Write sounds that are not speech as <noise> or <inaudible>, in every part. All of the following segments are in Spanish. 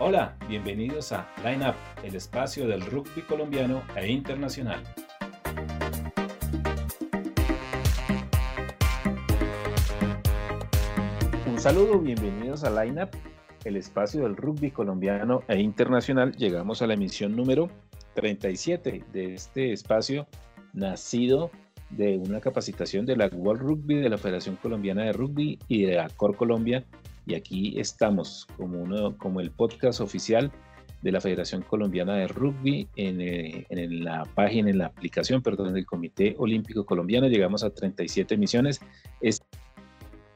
Hola, bienvenidos a Line Up, el espacio del rugby colombiano e internacional. Un saludo, bienvenidos a Line Up, el espacio del rugby colombiano e internacional. Llegamos a la emisión número 37 de este espacio nacido de una capacitación de la World Rugby, de la Federación Colombiana de Rugby y de Acor Colombia. Y aquí estamos como, uno, como el podcast oficial de la Federación Colombiana de Rugby en, eh, en, la página, en la aplicación, perdón, del Comité Olímpico Colombiano. Llegamos a 37 emisiones. Este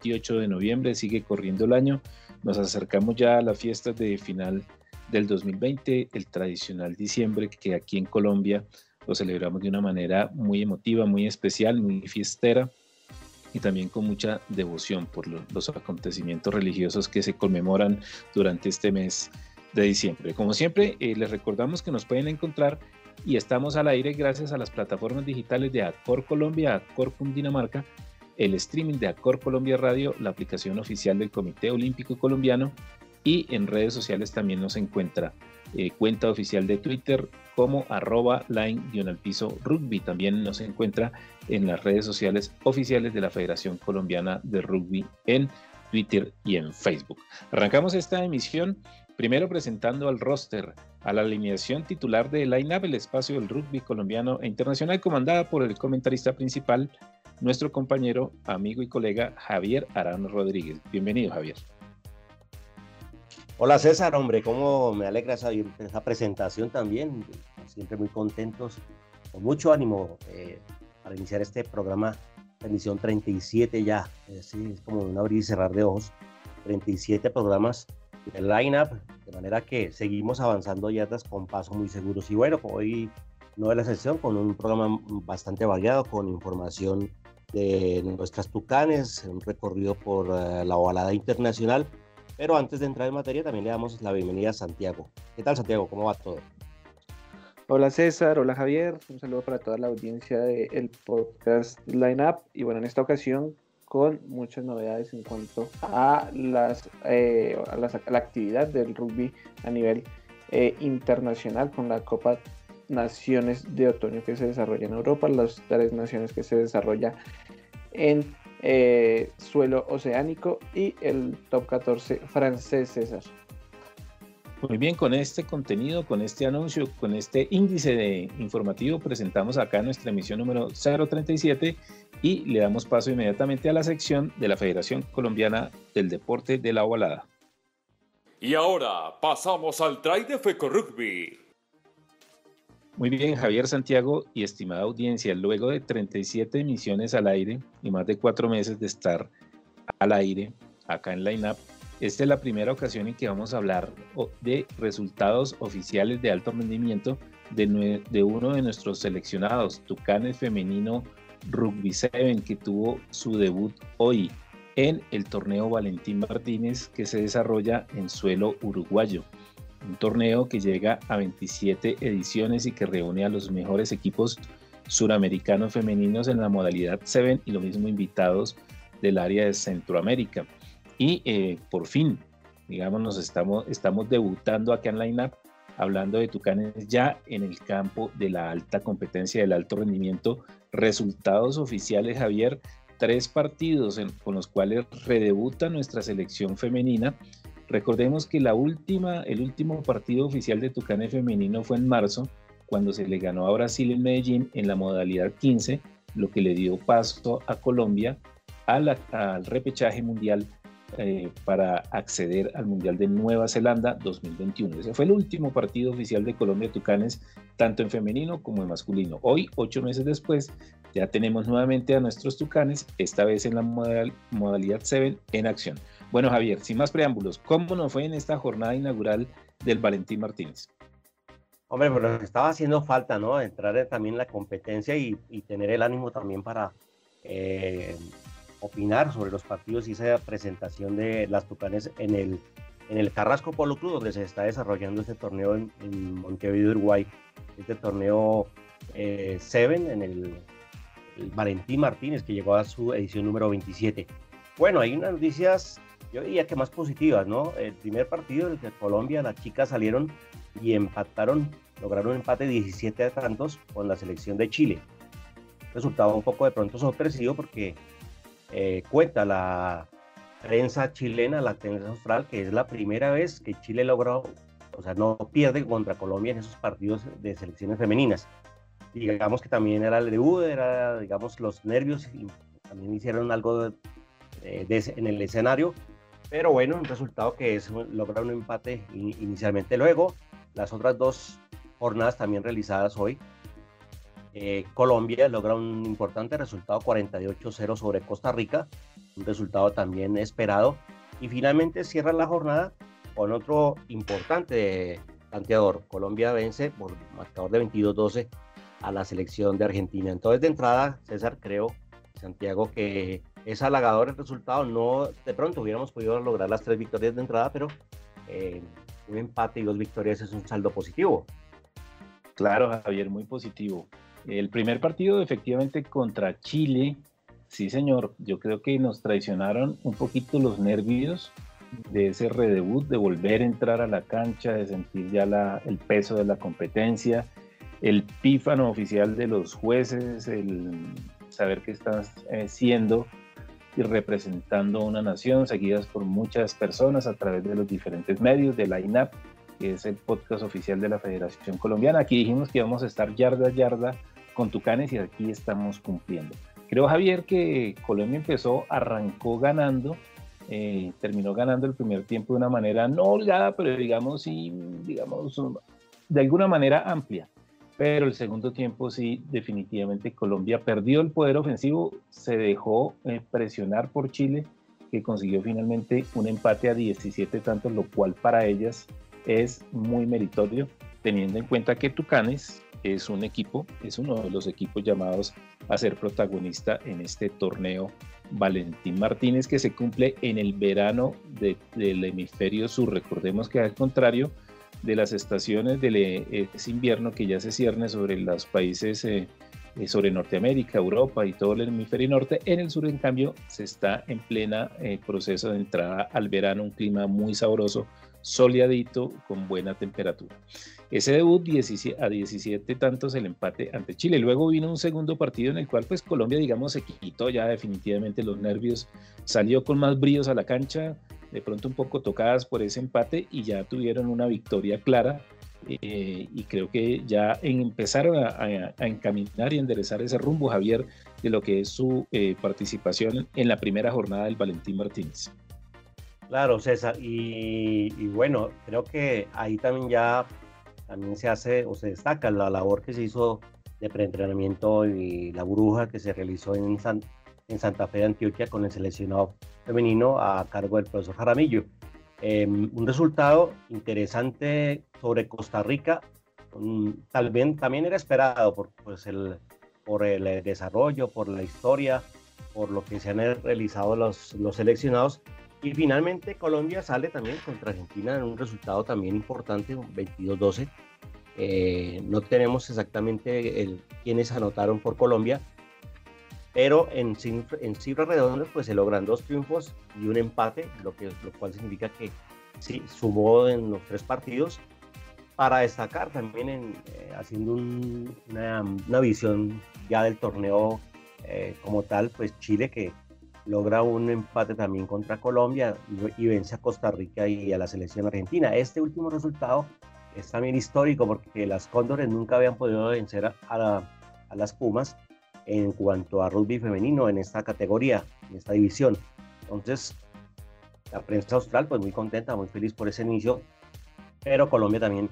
28 de noviembre sigue corriendo el año. Nos acercamos ya a las fiestas de final del 2020, el tradicional diciembre que aquí en Colombia lo celebramos de una manera muy emotiva, muy especial, muy fiestera y también con mucha devoción por los acontecimientos religiosos que se conmemoran durante este mes de diciembre. Como siempre, eh, les recordamos que nos pueden encontrar y estamos al aire gracias a las plataformas digitales de Acor Colombia, Acor Cundinamarca, el streaming de Acor Colombia Radio, la aplicación oficial del Comité Olímpico Colombiano y en redes sociales también nos encuentra eh, cuenta oficial de Twitter como arroba line-piso rugby. También nos encuentra en las redes sociales oficiales de la Federación Colombiana de Rugby en Twitter y en Facebook. Arrancamos esta emisión primero presentando al roster, a la alineación titular de Line Up, el espacio del rugby colombiano e internacional, comandada por el comentarista principal, nuestro compañero, amigo y colega Javier Arán Rodríguez. Bienvenido, Javier. Hola César, hombre, cómo me alegra esa, esa presentación también. Siempre muy contentos, con mucho ánimo eh, para iniciar este programa, emisión 37 ya. es como un abrir y cerrar de ojos. 37 programas de line-up, de manera que seguimos avanzando ya con pasos muy seguros. Y bueno, hoy no es la excepción, con un programa bastante variado, con información de nuestras tucanes, un recorrido por eh, la ovalada internacional pero antes de entrar en materia, también le damos la bienvenida a Santiago. ¿Qué tal, Santiago? ¿Cómo va todo? Hola César, hola Javier, un saludo para toda la audiencia del podcast Line Up y bueno, en esta ocasión con muchas novedades en cuanto a, las, eh, a, la actividad del rugby a nivel eh, internacional con la Copa Naciones de Otoño que se desarrolla en Europa, las tres naciones que se desarrolla en eh, suelo oceánico y el top 14 francés, César. Muy bien, con este contenido, con este anuncio, con este índice de informativo, presentamos acá nuestra emisión número 037 y le damos paso inmediatamente a la sección de la Federación Colombiana del Deporte de la Ovalada. Y ahora pasamos al try de Feco Rugby. Muy bien, Javier Santiago y estimada audiencia, luego de 37 emisiones al aire y más de cuatro meses de estar al aire acá en Line Up, esta es la primera ocasión en que vamos a hablar de resultados oficiales de alto rendimiento de, uno de nuestros seleccionados, Tucanes Femenino Rugby 7, que tuvo su debut hoy en el torneo Valentín Martínez que se desarrolla en suelo uruguayo un torneo que llega a 27 ediciones y que reúne a los mejores equipos suramericanos femeninos en la modalidad 7 y lo mismo invitados del área de Centroamérica. Y eh, por fin, digamos, nos estamos, estamos debutando acá en Line Up hablando de Tucanes ya en el campo de la alta competencia, del alto rendimiento. Resultados oficiales, Javier, tres partidos con los cuales redebuta nuestra selección femenina Recordemos que la última, el último partido oficial de Tucane femenino fue en marzo, cuando se le ganó a Brasil en Medellín en la modalidad 15, lo que le dio paso a Colombia al repechaje mundial eh, para acceder al Mundial de Nueva Zelanda 2021. Ese fue el último partido oficial de Colombia Tucanes, tanto en femenino como en masculino. Hoy, ocho meses después, ya tenemos nuevamente a nuestros Tucanes, esta vez en la modalidad 7 en acción. Bueno, Javier, sin más preámbulos, ¿cómo nos fue en esta jornada inaugural del Valentín Martínez? Hombre, pero estaba haciendo falta, ¿no? Entrar también en la competencia y, tener el ánimo también para eh, opinar sobre los partidos y esa presentación de las Tucanes en el, en el Carrasco Polo Club, donde se está desarrollando este torneo en, Montevideo, Uruguay. Este torneo 7 eh, en el, el Valentín Martínez, que llegó a su edición número 27. Bueno, hay unas noticias yo diría que más positivas, ¿no? El primer partido, el de Colombia, las chicas salieron y empataron, lograron un empate 17 a tantos con la selección de Chile. Resultado un poco de pronto sorpresivo porque eh, cuenta la prensa chilena, la prensa austral, que es la primera vez que Chile logró, o sea, no pierde contra Colombia en esos partidos de selecciones femeninas. Digamos que también era el debut, era, digamos, los nervios y también hicieron algo en el escenario, pero bueno, un resultado que es lograr un empate inicialmente. Luego, las otras dos jornadas también realizadas hoy, eh, Colombia logra un importante resultado 48-0 sobre Costa Rica, un resultado también esperado. Y finalmente cierra la jornada con otro importante tanteador. Colombia vence por marcador de 22-12 a la selección de Argentina. Entonces, de entrada, César, creo, Santiago, que es halagador el resultado. No, de pronto hubiéramos podido lograr las tres victorias de entrada, pero eh, un empate y dos victorias es un saldo positivo. Claro, Javier, muy positivo. El primer partido efectivamente contra Chile, sí señor, yo creo que nos traicionaron un poquito los nervios de ese redebut, de volver a entrar a la cancha, de sentir ya el peso de la competencia, el pífano oficial de los jueces, el saber que estás eh, siendo y representando una nación, seguidas por muchas personas a través de los diferentes medios, de la INAP, que es el podcast oficial de la Federación Colombiana. Aquí dijimos que íbamos a estar yarda a yarda con Tucanes y aquí estamos cumpliendo. Creo, Javier, que Colombia empezó, arrancó ganando, eh, terminó ganando el primer tiempo de una manera no holgada, pero digamos, sí, digamos, de alguna manera amplia. Pero el segundo tiempo sí, definitivamente Colombia perdió el poder ofensivo, se dejó eh, presionar por Chile, que consiguió finalmente un empate a 17 tantos, lo cual para ellas es muy meritorio, teniendo en cuenta que Tucanes es un equipo, es uno de los equipos llamados a ser protagonista en este torneo Valentín Martínez que se cumple en el verano del hemisferio sur. Recordemos que al contrario de las estaciones del eh, invierno que ya se cierne sobre los países, eh, sobre Norteamérica, Europa y todo el hemisferio norte, en el sur en cambio se está en plena proceso de entrada al verano, un clima muy sabroso, soleadito, con buena temperatura. Ese debut a 17 tantos el empate ante Chile. Luego vino un segundo partido en el cual pues Colombia digamos se quitó ya definitivamente los nervios, salió con más bríos a la cancha, de pronto un poco tocadas por ese empate y ya tuvieron una victoria clara eh, y creo que ya empezaron a, encaminar y enderezar ese rumbo, Javier, de lo que es su eh, participación en la primera jornada del Valentín Martínez. Claro, César, y, y bueno, creo que ahí también ya también se hace o se destaca la labor que se hizo de preentrenamiento y la bruja que se realizó en, en Santa Fe de Antioquia con el seleccionado femenino a cargo del profesor Jaramillo. Em, un resultado interesante sobre Costa Rica, tal vez también era esperado por, pues el, por el desarrollo, por la historia, por lo que se han realizado los, los seleccionados, y finalmente Colombia sale también contra Argentina en un resultado también importante, 22-12. Eh, no tenemos exactamente el, anotaron por Colombia, pero en, en cifras redondas pues se logran dos triunfos y un empate, lo, que, lo cual significa que sí, sumó en los tres partidos. Para destacar también en, eh, haciendo una, visión ya del torneo eh, como tal, pues Chile que logra un empate también contra Colombia y, vence a Costa Rica y a la selección argentina. Este último resultado es también histórico porque las Cóndores nunca habían podido vencer a, las Pumas en cuanto a rugby femenino en esta categoría, en esta división. Entonces, la prensa austral pues muy contenta, muy feliz por ese inicio, pero Colombia también,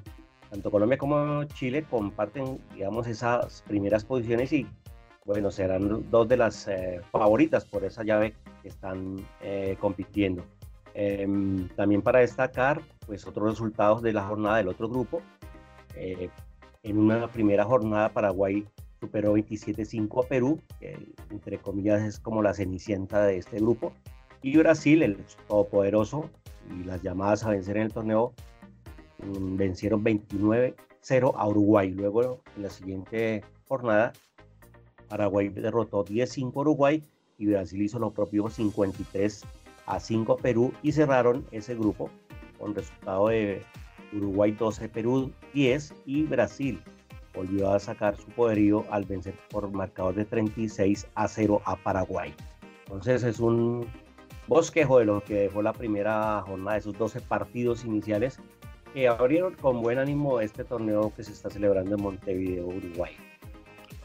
tanto Colombia como Chile comparten, digamos, esas primeras posiciones y bueno, serán dos de las eh, favoritas por esa llave que están eh, compitiendo. Em, también para destacar, pues otros resultados de la jornada del otro grupo. Eh, en una primera jornada Paraguay superó 27-5 a Perú, que entre comillas es como la cenicienta de este grupo. Y Brasil, el todopoderoso y las llamadas a vencer en el torneo, vencieron 29-0 a Uruguay. Luego, en la siguiente jornada, Paraguay derrotó 10-5 Uruguay y Brasil hizo lo propio 53 a 5 Perú y cerraron ese grupo con resultado de Uruguay 12, Perú 10 y Brasil volvió a sacar su poderío al vencer por marcador de 36 a 0 a Paraguay. Entonces es un bosquejo de lo que dejó la primera jornada de esos 12 partidos iniciales que abrieron con buen ánimo este torneo que se está celebrando en Montevideo, Uruguay.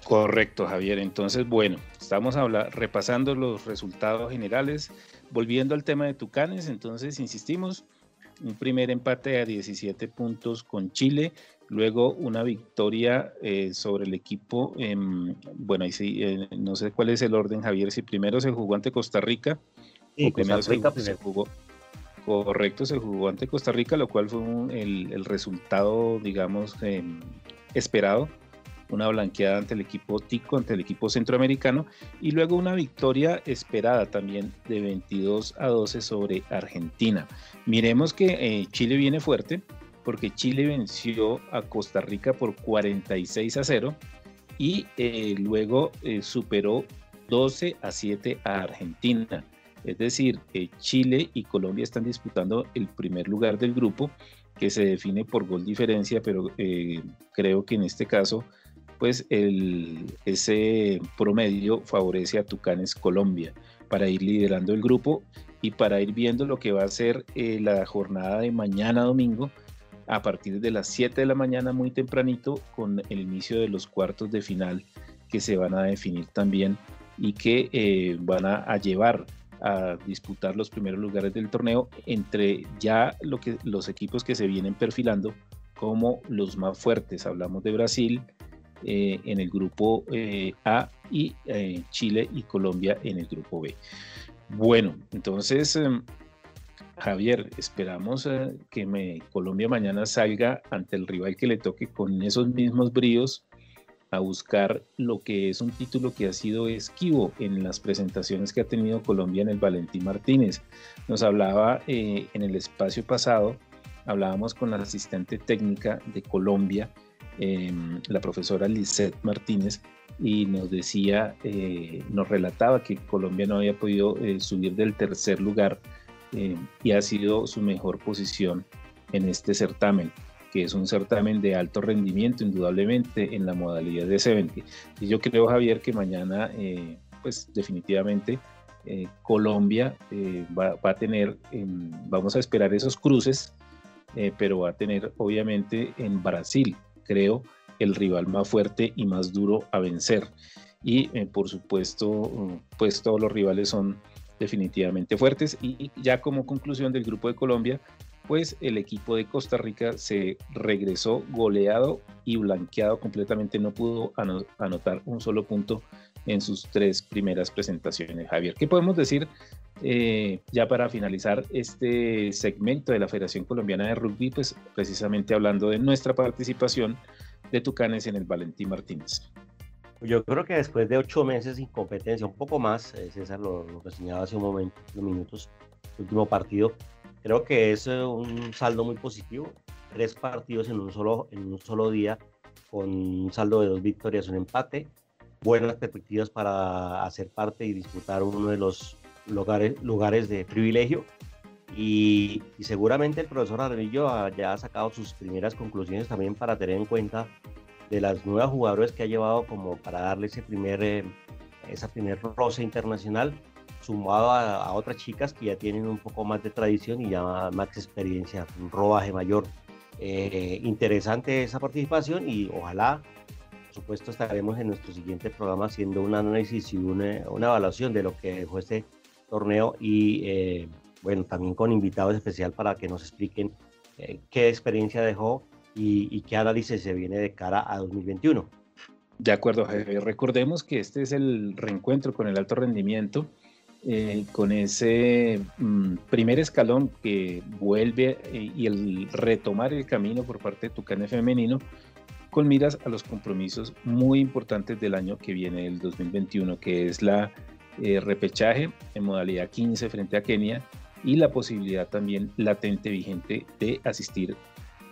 Correcto, Javier. Entonces, bueno, estamos repasando los resultados generales. Volviendo al tema de Tucanes, entonces insistimos, un primer empate a 17 puntos con Chile, luego una victoria eh, sobre el equipo, bueno, ahí sí, eh, no sé cuál es el orden, Javier, si primero se jugó ante Costa Rica, o primero se, jugó, correcto, se jugó ante Costa Rica, lo cual fue el, resultado, digamos, em, esperado una blanqueada ante el equipo Tico, ante el equipo centroamericano, y luego una victoria esperada también de 22 a 12 sobre Argentina. Miremos que eh, Chile viene fuerte, porque Chile venció a Costa Rica por 46 a 0 y eh, luego eh, superó 12 a 7 a Argentina. Es decir, Chile y Colombia están disputando el primer lugar del grupo que se define por gol diferencia, pero creo que en este caso pues ese promedio favorece a Tucanes Colombia para ir liderando el grupo y para ir viendo lo que va a ser eh, la jornada de mañana domingo a partir de las 7 de la mañana muy tempranito con el inicio de los cuartos de final que se van a definir también y que eh, van a, llevar a disputar los primeros lugares del torneo entre ya lo que, los equipos que se vienen perfilando como los más fuertes. Hablamos de Brasil, eh, en el grupo eh, A y eh, Chile y Colombia en el grupo B. Bueno, entonces, em, Javier, esperamos que Colombia mañana salga ante el rival que le toque con esos mismos bríos a buscar lo que es un título que ha sido esquivo en las presentaciones que ha tenido Colombia en el Valentín Martínez. Nos hablaba en el espacio pasado, hablábamos con la asistente técnica de Colombia, Em, la profesora Lisette Martínez y nos decía, eh, nos relataba que Colombia no había podido eh, subir del tercer lugar eh, y ha sido su mejor posición en este certamen, que es un certamen de alto rendimiento, indudablemente, en la modalidad de 70. Y yo creo, Javier, que mañana, pues definitivamente, Colombia va, va, a tener, em, vamos a esperar esos cruces, pero va a tener, obviamente, en Brasil creo, el rival más fuerte y más duro a vencer. Y eh, por supuesto, pues todos los rivales son definitivamente fuertes. Y ya como conclusión del grupo de Colombia, el equipo de Costa Rica se regresó goleado y blanqueado completamente, no pudo anotar un solo punto en sus tres primeras presentaciones. Javier, ¿qué podemos decir eh, ya para finalizar este segmento de la Federación Colombiana de Rugby? Pues precisamente hablando de nuestra participación de Tucanes en el Valentín Martínez. Yo creo que después de ocho meses sin competencia, un poco más, eh, César lo, lo señalaba hace un momento, minutos, último partido, creo que es eh, un saldo muy positivo. Tres partidos en un solo, en un solo día, con un saldo de dos victorias, un empate, buenas perspectivas para hacer parte y disputar uno de los lugares, lugares de privilegio. Y, seguramente el profesor Arnillo ya ha sacado sus primeras conclusiones también para tener en cuenta de las nuevas jugadoras que ha llevado como para darle ese primer, eh, esa primer roce internacional, sumado a, otras chicas que ya tienen un poco más de tradición y ya más experiencia, un rodaje mayor. Eh, interesante esa participación y ojalá por supuesto estaremos en nuestro siguiente programa haciendo un análisis y una, una evaluación de lo que dejó este torneo y eh, bueno, también con invitados especial para que nos expliquen eh, qué experiencia dejó y, qué análisis se viene de cara a 2021. De acuerdo, Recordemos que este es el reencuentro con el alto rendimiento, eh, con ese mm, primer escalón que vuelve y el retomar el camino por parte de Tucane Femenino con miras a los compromisos muy importantes del año que viene, el 2021, que es la eh, repechaje en modalidad 15 frente a Kenia y la posibilidad también latente vigente de asistir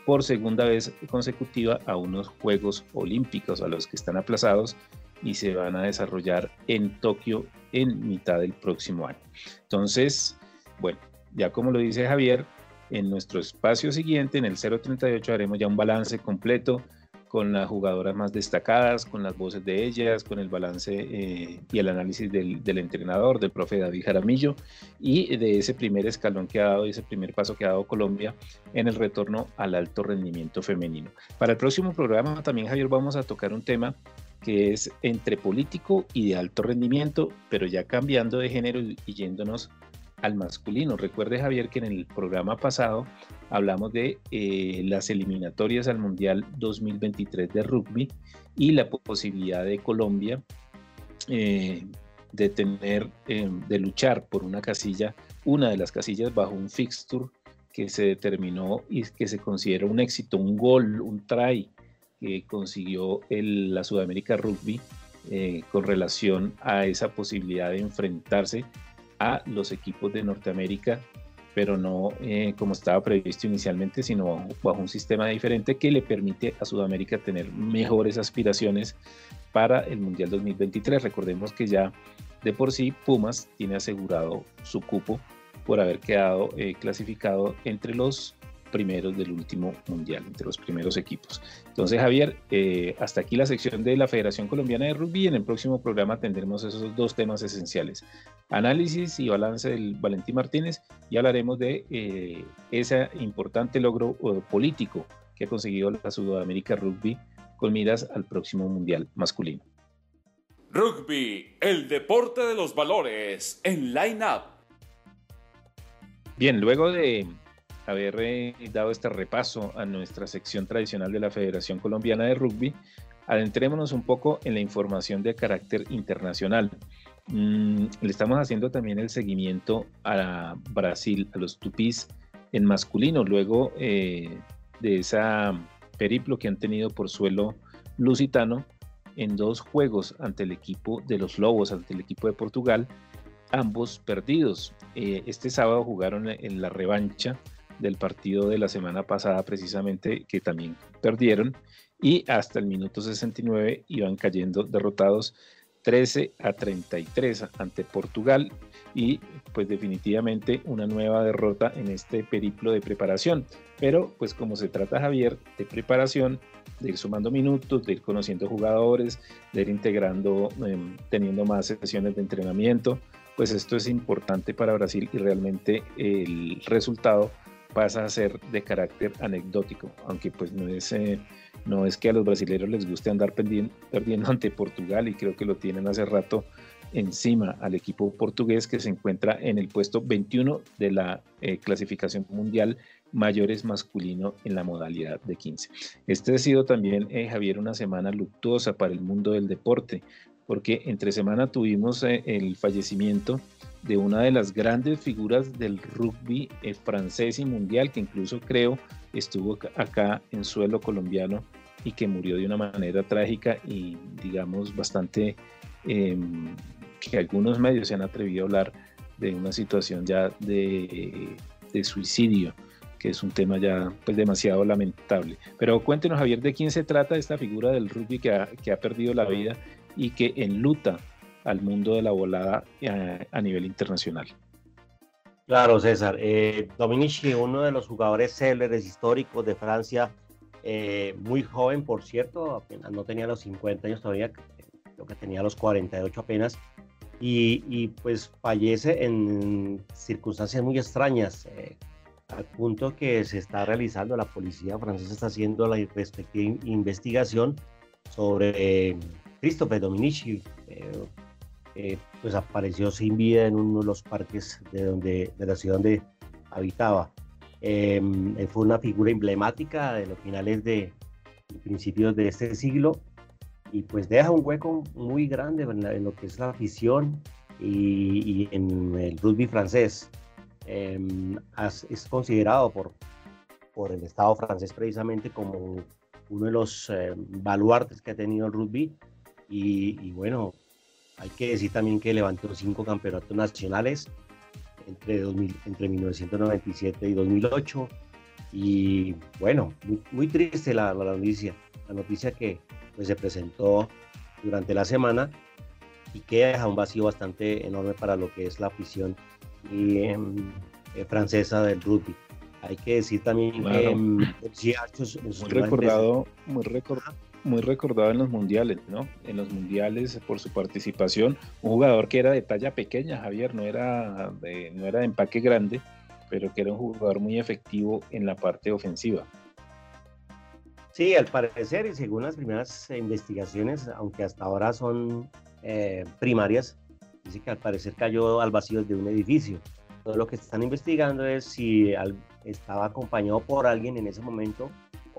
por segunda vez consecutiva a unos Juegos Olímpicos a los que están aplazados y se van a desarrollar en Tokio en mitad del próximo año. Entonces, Bueno, ya como lo dice Javier, en nuestro espacio siguiente, en el 038, haremos ya un balance completo con las jugadoras más destacadas, con las voces de ellas, con el balance eh, y el análisis del, entrenador, del profe David Jaramillo, y de ese primer escalón que ha dado, ese primer paso que ha dado Colombia en el retorno al alto rendimiento femenino. Para el próximo programa también, Javier, vamos a tocar un tema que es entre político y de alto rendimiento, pero ya cambiando de género y yéndonos al masculino. Recuerde Javier que en el programa pasado hablamos de eh, las eliminatorias al Mundial 2023 de rugby y la posibilidad de Colombia eh, de tener, eh, de luchar por una casilla, una de las casillas bajo un fixture que se determinó y que se considera un éxito, un gol, un try que consiguió el, la Sudamérica Rugby con relación a esa posibilidad de enfrentarse a los equipos de Norteamérica, pero no eh, como estaba previsto inicialmente, sino bajo, un sistema diferente que le permite a Sudamérica tener mejores aspiraciones para el Mundial 2023. Recordemos que ya de por sí Pumas tiene asegurado su cupo por haber quedado eh, clasificado entre los primeros del último mundial, entre los primeros equipos. Entonces, Javier, eh, hasta aquí la sección de la Federación Colombiana de Rugby. En el próximo programa tendremos esos dos temas esenciales, análisis y balance del Valentín Martínez, y hablaremos de eh, ese importante logro eh, político que ha conseguido la Sudamérica Rugby con miras al próximo mundial masculino. Rugby, el deporte de los valores en Line Up. Bien, luego de haber eh, dado este repaso a nuestra sección tradicional de la Federación Colombiana de Rugby, adentrémonos un poco en la información de carácter internacional. Mm, le estamos haciendo también el seguimiento a Brasil, a los tupís en masculino, luego eh, de esa periplo que han tenido por suelo lusitano en dos juegos ante el equipo de los Lobos, ante el equipo de Portugal, ambos perdidos. Eh, este sábado jugaron en la revancha del partido de la semana pasada precisamente que también perdieron y hasta el minuto 69 iban cayendo derrotados 13 a 33 ante Portugal y pues definitivamente una nueva derrota en este periplo de preparación. Pero pues como se trata Javier de preparación, de ir sumando minutos, de ir conociendo jugadores, de ir integrando, em, teniendo más sesiones de entrenamiento, pues esto es importante para Brasil y realmente el resultado pasa a ser de carácter anecdótico, aunque pues no es, eh, no es que a los brasileños les guste andar perdiendo ante Portugal y creo que lo tienen hace rato encima al equipo portugués que se encuentra en el puesto 21 de la eh, clasificación mundial mayores masculino en la modalidad de 15. Este ha sido también, eh, Javier, una semana luctuosa para el mundo del deporte, porque entre semana tuvimos el fallecimiento de una de las grandes figuras del rugby eh, francés y mundial, que incluso creo estuvo acá en suelo colombiano y que murió de una manera trágica y digamos bastante em, que algunos medios se han atrevido a hablar de una situación ya de, suicidio que es un tema ya pues demasiado lamentable. Pero cuéntenos Javier de quién se trata esta figura del rugby que ha, que ha perdido la vida y que enluta al mundo de la volada eh, a, nivel internacional. Claro, César. Eh, Dominici, uno de los jugadores célebres históricos de Francia, eh, muy joven, por cierto, apenas no tenía los 50 años todavía, creo que tenía los 48 apenas, y, y pues fallece en circunstancias muy extrañas, eh, al punto que se está realizando, la policía francesa está haciendo la respectiva investigación sobre Christophe Dominici, eh, pues apareció sin vida en uno de los parques de, donde, de la ciudad donde habitaba. Em, fue una figura emblemática de los finales de principios de este siglo y pues deja un hueco muy grande en, lo que es la afición y, en el rugby francés. Em, es considerado por, por el Estado francés precisamente como uno de los eh, baluartes que ha tenido el rugby y, y bueno, hay que decir también que levantó cinco campeonatos nacionales entre, 2000, entre 1997 y 2008. Y bueno, muy, triste la, noticia, la noticia que pues, se presentó durante la semana y que deja un vacío bastante enorme para lo que es la afición em, eh, francesa del rugby. Hay que decir también que em, muy recordado, muy recordado muy recordado en los mundiales, ¿no? En los mundiales por su participación, un jugador que era de talla pequeña, Javier, no era de, no era de empaque grande, pero que era un jugador muy efectivo en la parte ofensiva. Sí, al parecer, y según las primeras investigaciones, aunque hasta ahora son eh, primarias, dice que al parecer cayó al vacío de un edificio. Todo lo que están investigando es si estaba acompañado por alguien en ese momento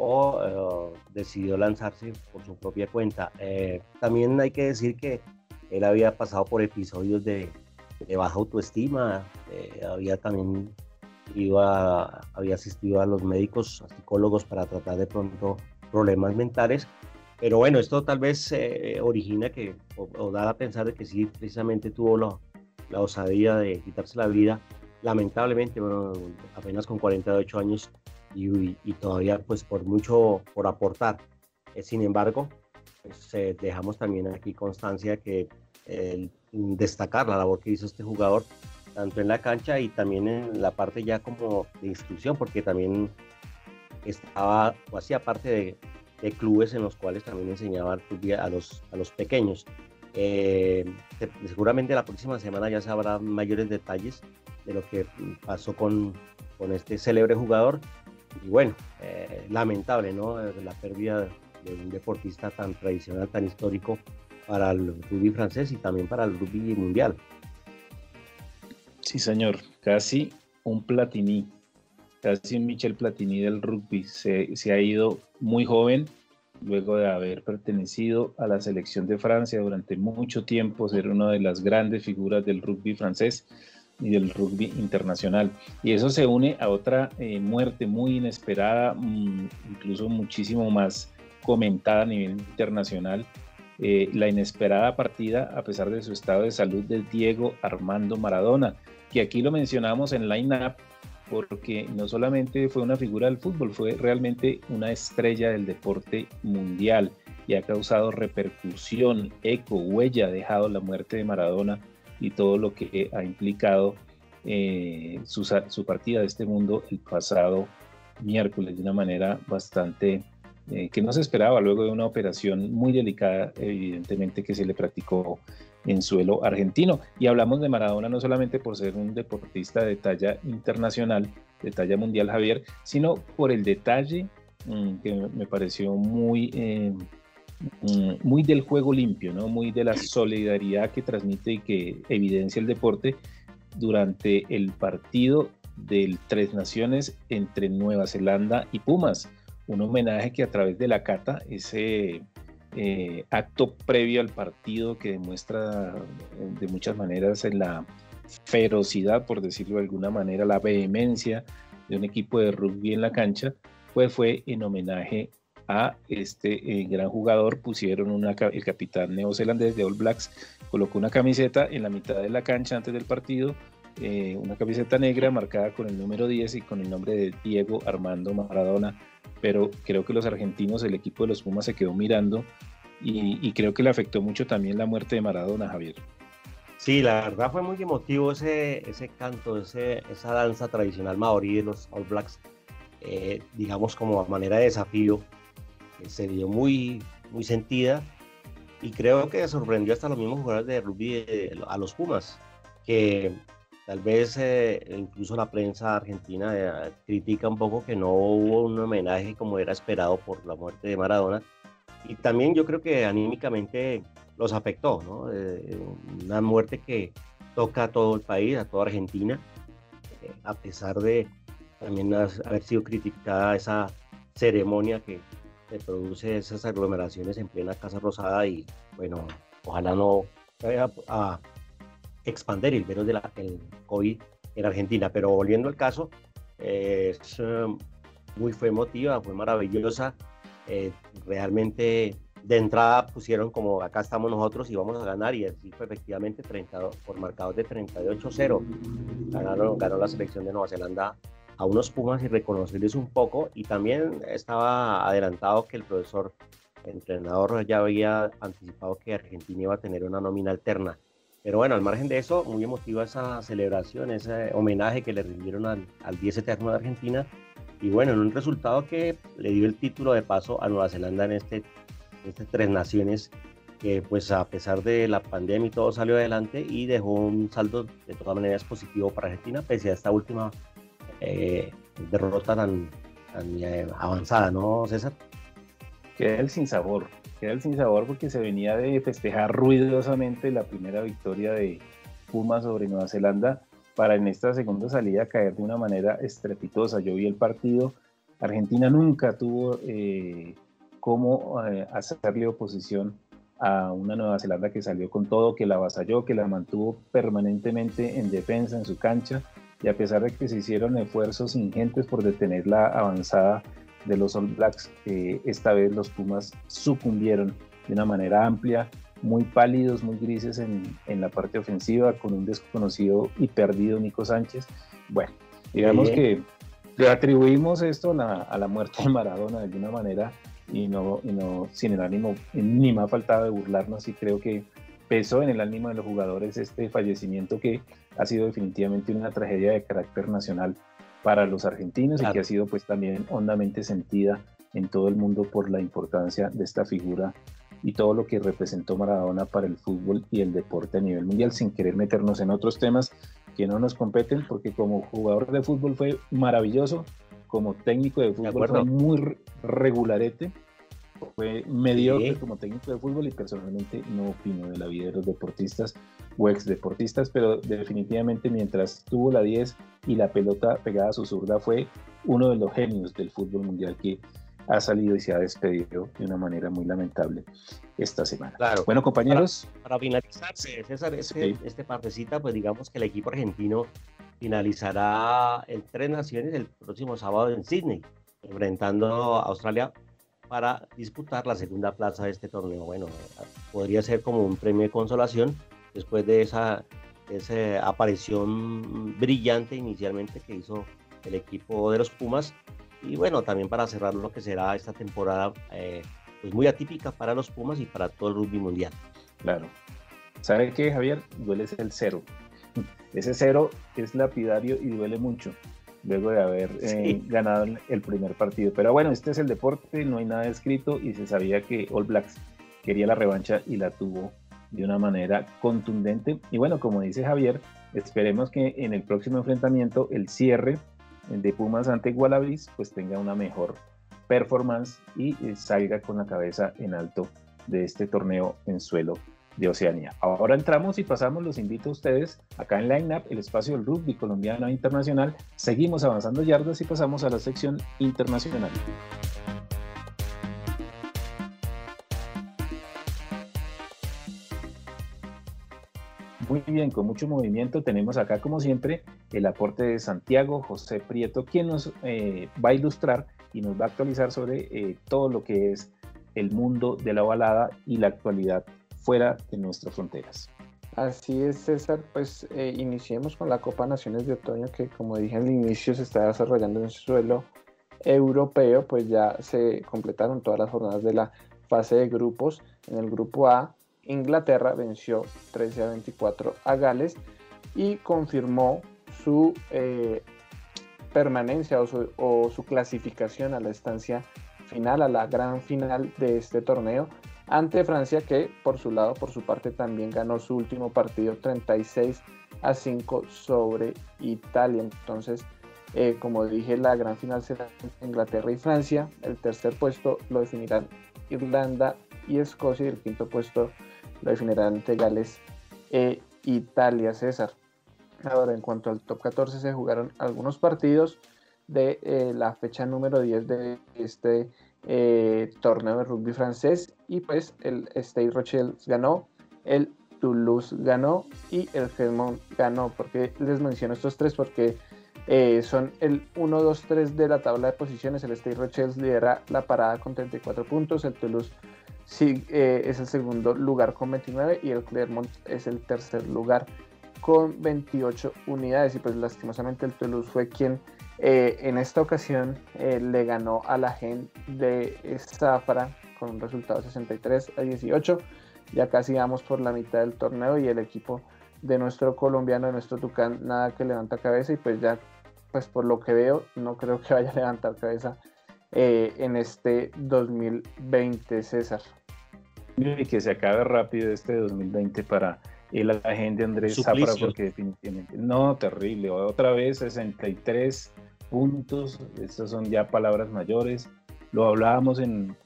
o eh, decidió lanzarse por su propia cuenta. Eh, también hay que decir que él había pasado por episodios de, baja autoestima, había también iba, había asistido a los médicos, a psicólogos para tratar de pronto problemas mentales pero bueno, esto tal vez eh, origina que, o, da a pensar de que sí, precisamente tuvo la, la osadía de quitarse la vida, lamentablemente, bueno, apenas con 48 años y, y todavía pues por mucho por aportar. Eh, sin embargo, pues, eh, dejamos también aquí constancia que destacar la labor que hizo este jugador, tanto en la cancha y también en la parte ya como de instrucción, porque también estaba o hacía parte de de clubes en los cuales también enseñaba a los, a los pequeños. Eh, seguramente la próxima semana ya sabrá mayores detalles de lo que pasó con, con este célebre jugador. Y bueno, eh, lamentable, ¿no? La pérdida de un deportista tan tradicional, tan histórico para el rugby francés y también para el rugby mundial. Sí, señor, casi un Platini casi un Michel Platini del rugby. Se, se, ha ido muy joven, luego de haber pertenecido a la selección de Francia durante mucho tiempo, ser una de las grandes figuras del rugby francés y del rugby internacional. Y eso se une a otra eh, muerte muy inesperada, mm, incluso muchísimo más comentada a nivel internacional, eh, la inesperada partida, a pesar de su estado de salud, de Diego Armando Maradona, que aquí lo mencionamos en Line Up porque no solamente fue una figura del fútbol, fue realmente una estrella del deporte mundial y ha causado repercusión, eco, huella, dejado la muerte de Maradona y todo lo que ha implicado eh, su, partida de este mundo el pasado miércoles de una manera bastante eh, que no se esperaba luego de una operación muy delicada, evidentemente, que se le practicó en suelo argentino. Y hablamos de Maradona no solamente por ser un deportista de talla internacional, de talla mundial, Javier, sino por el detalle mm, que me pareció muy, eh, muy del juego limpio, ¿no? muy de la solidaridad que transmite y que evidencia el deporte durante el partido del Tres Naciones entre Nueva Zelanda y Pumas. Un homenaje que a través de la cata, ese eh, acto previo al partido que demuestra eh, de muchas maneras la ferocidad, por decirlo de alguna manera, la vehemencia de un equipo de rugby en la cancha, pues fue en homenaje a este eh, gran jugador. Pusieron una, el capitán neozelandés de All Blacks, colocó una camiseta en la mitad de la cancha antes del partido, una camiseta negra marcada con el número 10 y con el nombre de Diego Armando Maradona pero creo que los argentinos, el equipo de los Pumas se quedó mirando y, creo que le afectó mucho también la muerte de Maradona, Javier. Sí, la verdad fue muy emotivo ese, ese canto, ese, esa danza tradicional maorí de los All Blacks, eh, digamos como a manera de desafío, se dio muy, muy sentida y creo que sorprendió hasta los mismos jugadores de rugby a los Pumas, que Tal vez eh, incluso la prensa argentina eh, critica un poco que no hubo un homenaje como era esperado por la muerte de Maradona. Y también yo creo que anímicamente los afectó, ¿no? Eh, una muerte que toca a todo el país, a toda Argentina, a pesar de también haber sido criticada esa ceremonia que se produce esas aglomeraciones en plena Casa Rosada y bueno, ojalá no vaya a expander el virus del COVID en Argentina. Pero volviendo al caso, es um, muy fue emotiva, fue maravillosa. Eh, realmente de entrada pusieron como acá estamos nosotros y vamos a ganar y así fue efectivamente 30, por marcador de 38-0. Ganaron, ganó la selección de Nueva Zelanda a unos Pumas y reconocerles un poco y también estaba adelantado que el profesor entrenador ya había anticipado que Argentina iba a tener una nómina alterna. Pero bueno, al margen de eso, muy emotiva esa celebración, ese homenaje que le rindieron al, al 10 eterno de Argentina. Y bueno, en un resultado que le dio el título de paso a Nueva Zelanda en este, este Tres Naciones, que pues a pesar de la pandemia y todo salió adelante y dejó un saldo de todas maneras positivo para Argentina, pese a esta última eh, derrota tan, eh, avanzada, ¿no, César? Queda el sinsabor, queda el sinsabor porque se venía de festejar ruidosamente la primera victoria de Puma sobre Nueva Zelanda para en esta segunda salida caer de una manera estrepitosa. Yo vi el partido, Argentina nunca tuvo eh, cómo eh, hacerle oposición a una Nueva Zelanda que salió con todo, que la avasalló, que la mantuvo permanentemente en defensa en su cancha y a pesar de que se hicieron esfuerzos ingentes por detener la avanzada de los All Blacks. esta vez los Pumas sucumbieron de una manera amplia, muy pálidos, muy grises en, en, la parte ofensiva, con un desconocido y perdido Nico Sánchez. Bueno, digamos que le atribuimos esto a la, a la, muerte de Maradona de alguna manera y no, y no sin el ánimo, ni me ha faltado de burlarnos y creo que pesó en el ánimo de los jugadores este fallecimiento que ha sido definitivamente una tragedia de carácter nacional para los argentinos y que ha sido pues también hondamente sentida en todo el mundo por la importancia de esta figura y todo lo que representó Maradona para el fútbol y el deporte a nivel mundial, sin querer meternos en otros temas que no nos competen, porque como jugador de fútbol fue maravilloso, como técnico de fútbol fue muy regularete, fue mediocre como técnico de fútbol y personalmente no opino de la vida de los deportistas o ex deportistas, pero definitivamente mientras tuvo la 10 y la pelota pegada a su zurda fue uno de los genios del fútbol mundial que ha salido y se ha despedido de una manera muy lamentable esta semana. Claro. Bueno, compañeros. Para, finalizar, César, este, este partecita, pues digamos que el equipo argentino finalizará el Tres Naciones el próximo sábado en Sydney, enfrentando a Australia para disputar la segunda plaza de este torneo. Bueno, podría ser como un premio de consolación después de esa, esa aparición brillante inicialmente que hizo el equipo de los Pumas. Y bueno, también para cerrar lo que será esta temporada eh, pues muy atípica para los Pumas y para todo el rugby mundial. Claro. ¿Sabe qué, Javier? Duele el cero. Ese cero es lapidario y duele mucho luego de haber eh, ganado el primer partido. Pero bueno, este es el deporte, no hay nada escrito y se sabía que All Blacks quería la revancha y la tuvo de una manera contundente. Y bueno, como dice Javier, esperemos que en el próximo enfrentamiento el cierre de Pumas ante Wallabies pues tenga una mejor performance y eh, salga con la cabeza en alto de este torneo en suelo de Oceanía. Ahora entramos y pasamos, los invito a ustedes acá en Line Up, el espacio del rugby colombiano e internacional. Seguimos avanzando yardas y pasamos a la sección internacional. Muy bien, con mucho movimiento tenemos acá como siempre el aporte de Santiago José Prieto, quien nos eh, va a ilustrar y nos va a actualizar sobre eh, todo lo que es el mundo de la balada y la actualidad fuera de nuestras fronteras. Así es, César. Pues eh, iniciemos con la Copa Naciones de Otoño, que como dije al inicio se está desarrollando en suelo europeo, pues ya se completaron todas las jornadas de la fase de grupos. En el grupo A, Inglaterra venció 13 a 24 a Gales y confirmó su eh, permanencia o su, o su clasificación a la estancia final, a la gran final de este torneo ante Francia que por su lado, por su parte también ganó su último partido 36 a 5 sobre Italia. Entonces, eh, como dije, la gran final será Inglaterra y Francia. El tercer puesto lo definirán Irlanda y Escocia y el quinto puesto lo definirán entre Gales e Italia, César. Ahora, en cuanto al top 14, se jugaron algunos partidos de eh, la fecha número 10 de este eh, torneo de rugby francés y pues el Stade Rochelle ganó, el Toulouse ganó y el Clermont ganó. porque les menciono estos tres? Porque eh, son el 1, 2, 3 de la tabla de posiciones. El Stade Rochelle lidera la parada con 34 puntos, el Toulouse sí, eh, es el segundo lugar con 29 y el Clermont es el tercer lugar con 28 unidades y pues lastimosamente el Toulouse fue quien eh, en esta ocasión eh, le ganó a la gente de Zafra con un resultado 63 a 18. Ya casi vamos por la mitad del torneo y el equipo de nuestro colombiano, de nuestro Tucán, nada que levanta cabeza y pues ya, pues por lo que veo, no creo que vaya a levantar cabeza eh, en este 2020, César. Y que se acabe rápido este 2020 para el agente Andrés Zafra, porque definitivamente, no, terrible, otra vez 63 puntos, estas son ya palabras mayores, lo hablábamos en,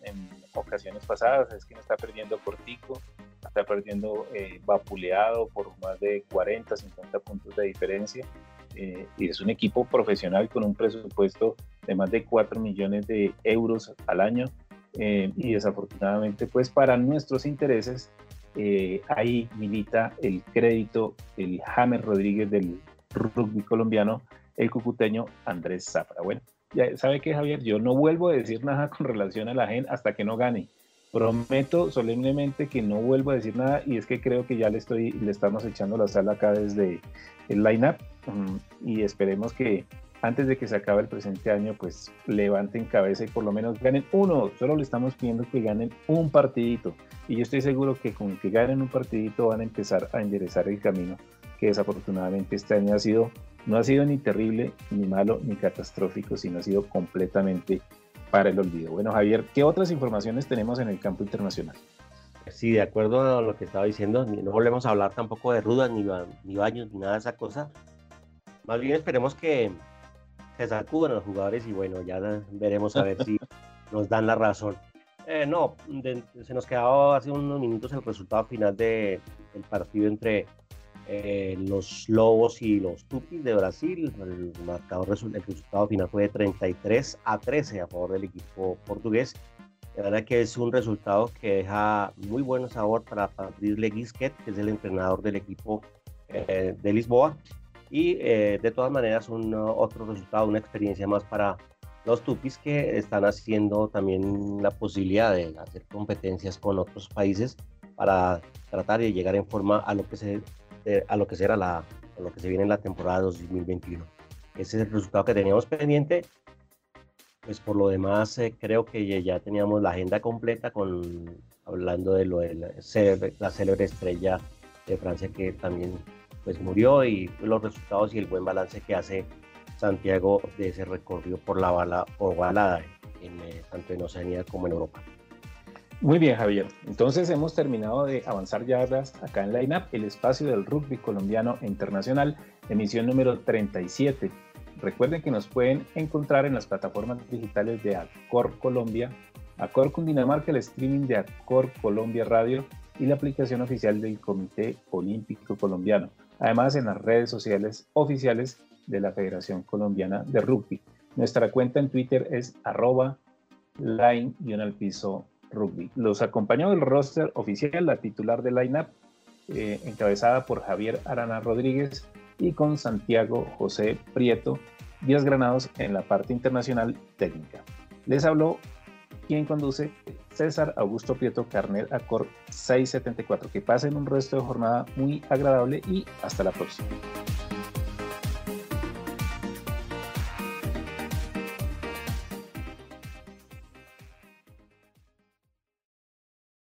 ocasiones pasadas, es que está perdiendo cortico, está perdiendo eh, vapuleado por más de 40, 50 puntos de diferencia, eh, y es un equipo profesional con un presupuesto de más de 4 millones de euros al año, eh, y desafortunadamente pues para nuestros intereses eh, ahí milita el crédito, el James Rodríguez del rugby colombiano, el cucuteño Andrés Zafra. Bueno, ya sabe que Javier, yo no vuelvo a decir nada con relación a la gente hasta que no gane. Prometo solemnemente que no vuelvo a decir nada y es que creo que ya le estoy, le estamos echando la sala acá desde el lineup mm, y esperemos que antes de que se acabe el presente año, pues levanten cabeza y por lo menos ganen uno. Solo le estamos pidiendo que ganen un partidito. Y yo estoy seguro que con que ganen un partidito van a empezar a enderezar el camino que desafortunadamente este año ha sido, no ha sido ni terrible, ni malo, ni catastrófico, sino ha sido completamente para el olvido. Bueno, Javier, ¿qué otras informaciones tenemos en el campo internacional? Sí, de acuerdo a lo que estaba diciendo, no volvemos a hablar tampoco de rudas, ni, ni baños, ni nada de esa cosa. Más bien esperemos que se sacudan los jugadores y bueno, ya veremos a ver si <laughs> nos dan la razón. Eh, no, se nos quedaba hace unos minutos el resultado final del partido entre eh, los Lobos y los Tupis de Brasil. El, marcador, el resultado final fue de 33 a 13 a favor del equipo portugués. La verdad que es un resultado que deja muy buen sabor para Patrice Leguisquet, que es el entrenador del equipo eh, de Lisboa y eh, de todas maneras un otro resultado, una experiencia más para los Tupis que están haciendo también la posibilidad de hacer competencias con otros países para tratar de llegar en forma a lo que se a lo que será la a lo que se viene en la temporada 2021. Ese es el resultado que teníamos pendiente. Pues por lo demás eh, creo que ya teníamos la agenda completa con hablando de lo de la la célebre estrella de Francia que también pues murió y los resultados y el buen balance que hace Santiago de ese recorrido por la bala o balada en, eh, tanto en Oceanía como en Europa. Muy bien, Javier. Entonces hemos terminado de avanzar ya acá en Line Up, el espacio del rugby colombiano e internacional, emisión número 37. Recuerden que nos pueden encontrar en las plataformas digitales de Acor Colombia, Acor Cundinamarca, el streaming de Acor Colombia Radio y la aplicación oficial del Comité Olímpico Colombiano además en las redes sociales oficiales de la Federación Colombiana de Rugby. Nuestra cuenta en Twitter es arroba line piso rugby. Los acompañó el roster oficial, la titular de lineup, eh, encabezada por Javier Arana Rodríguez y con Santiago José Prieto, 10 granados en la parte internacional técnica. Les habló quien conduce César Augusto Prieto Carnet Acor 674. Que pasen un resto de jornada muy agradable y hasta la próxima.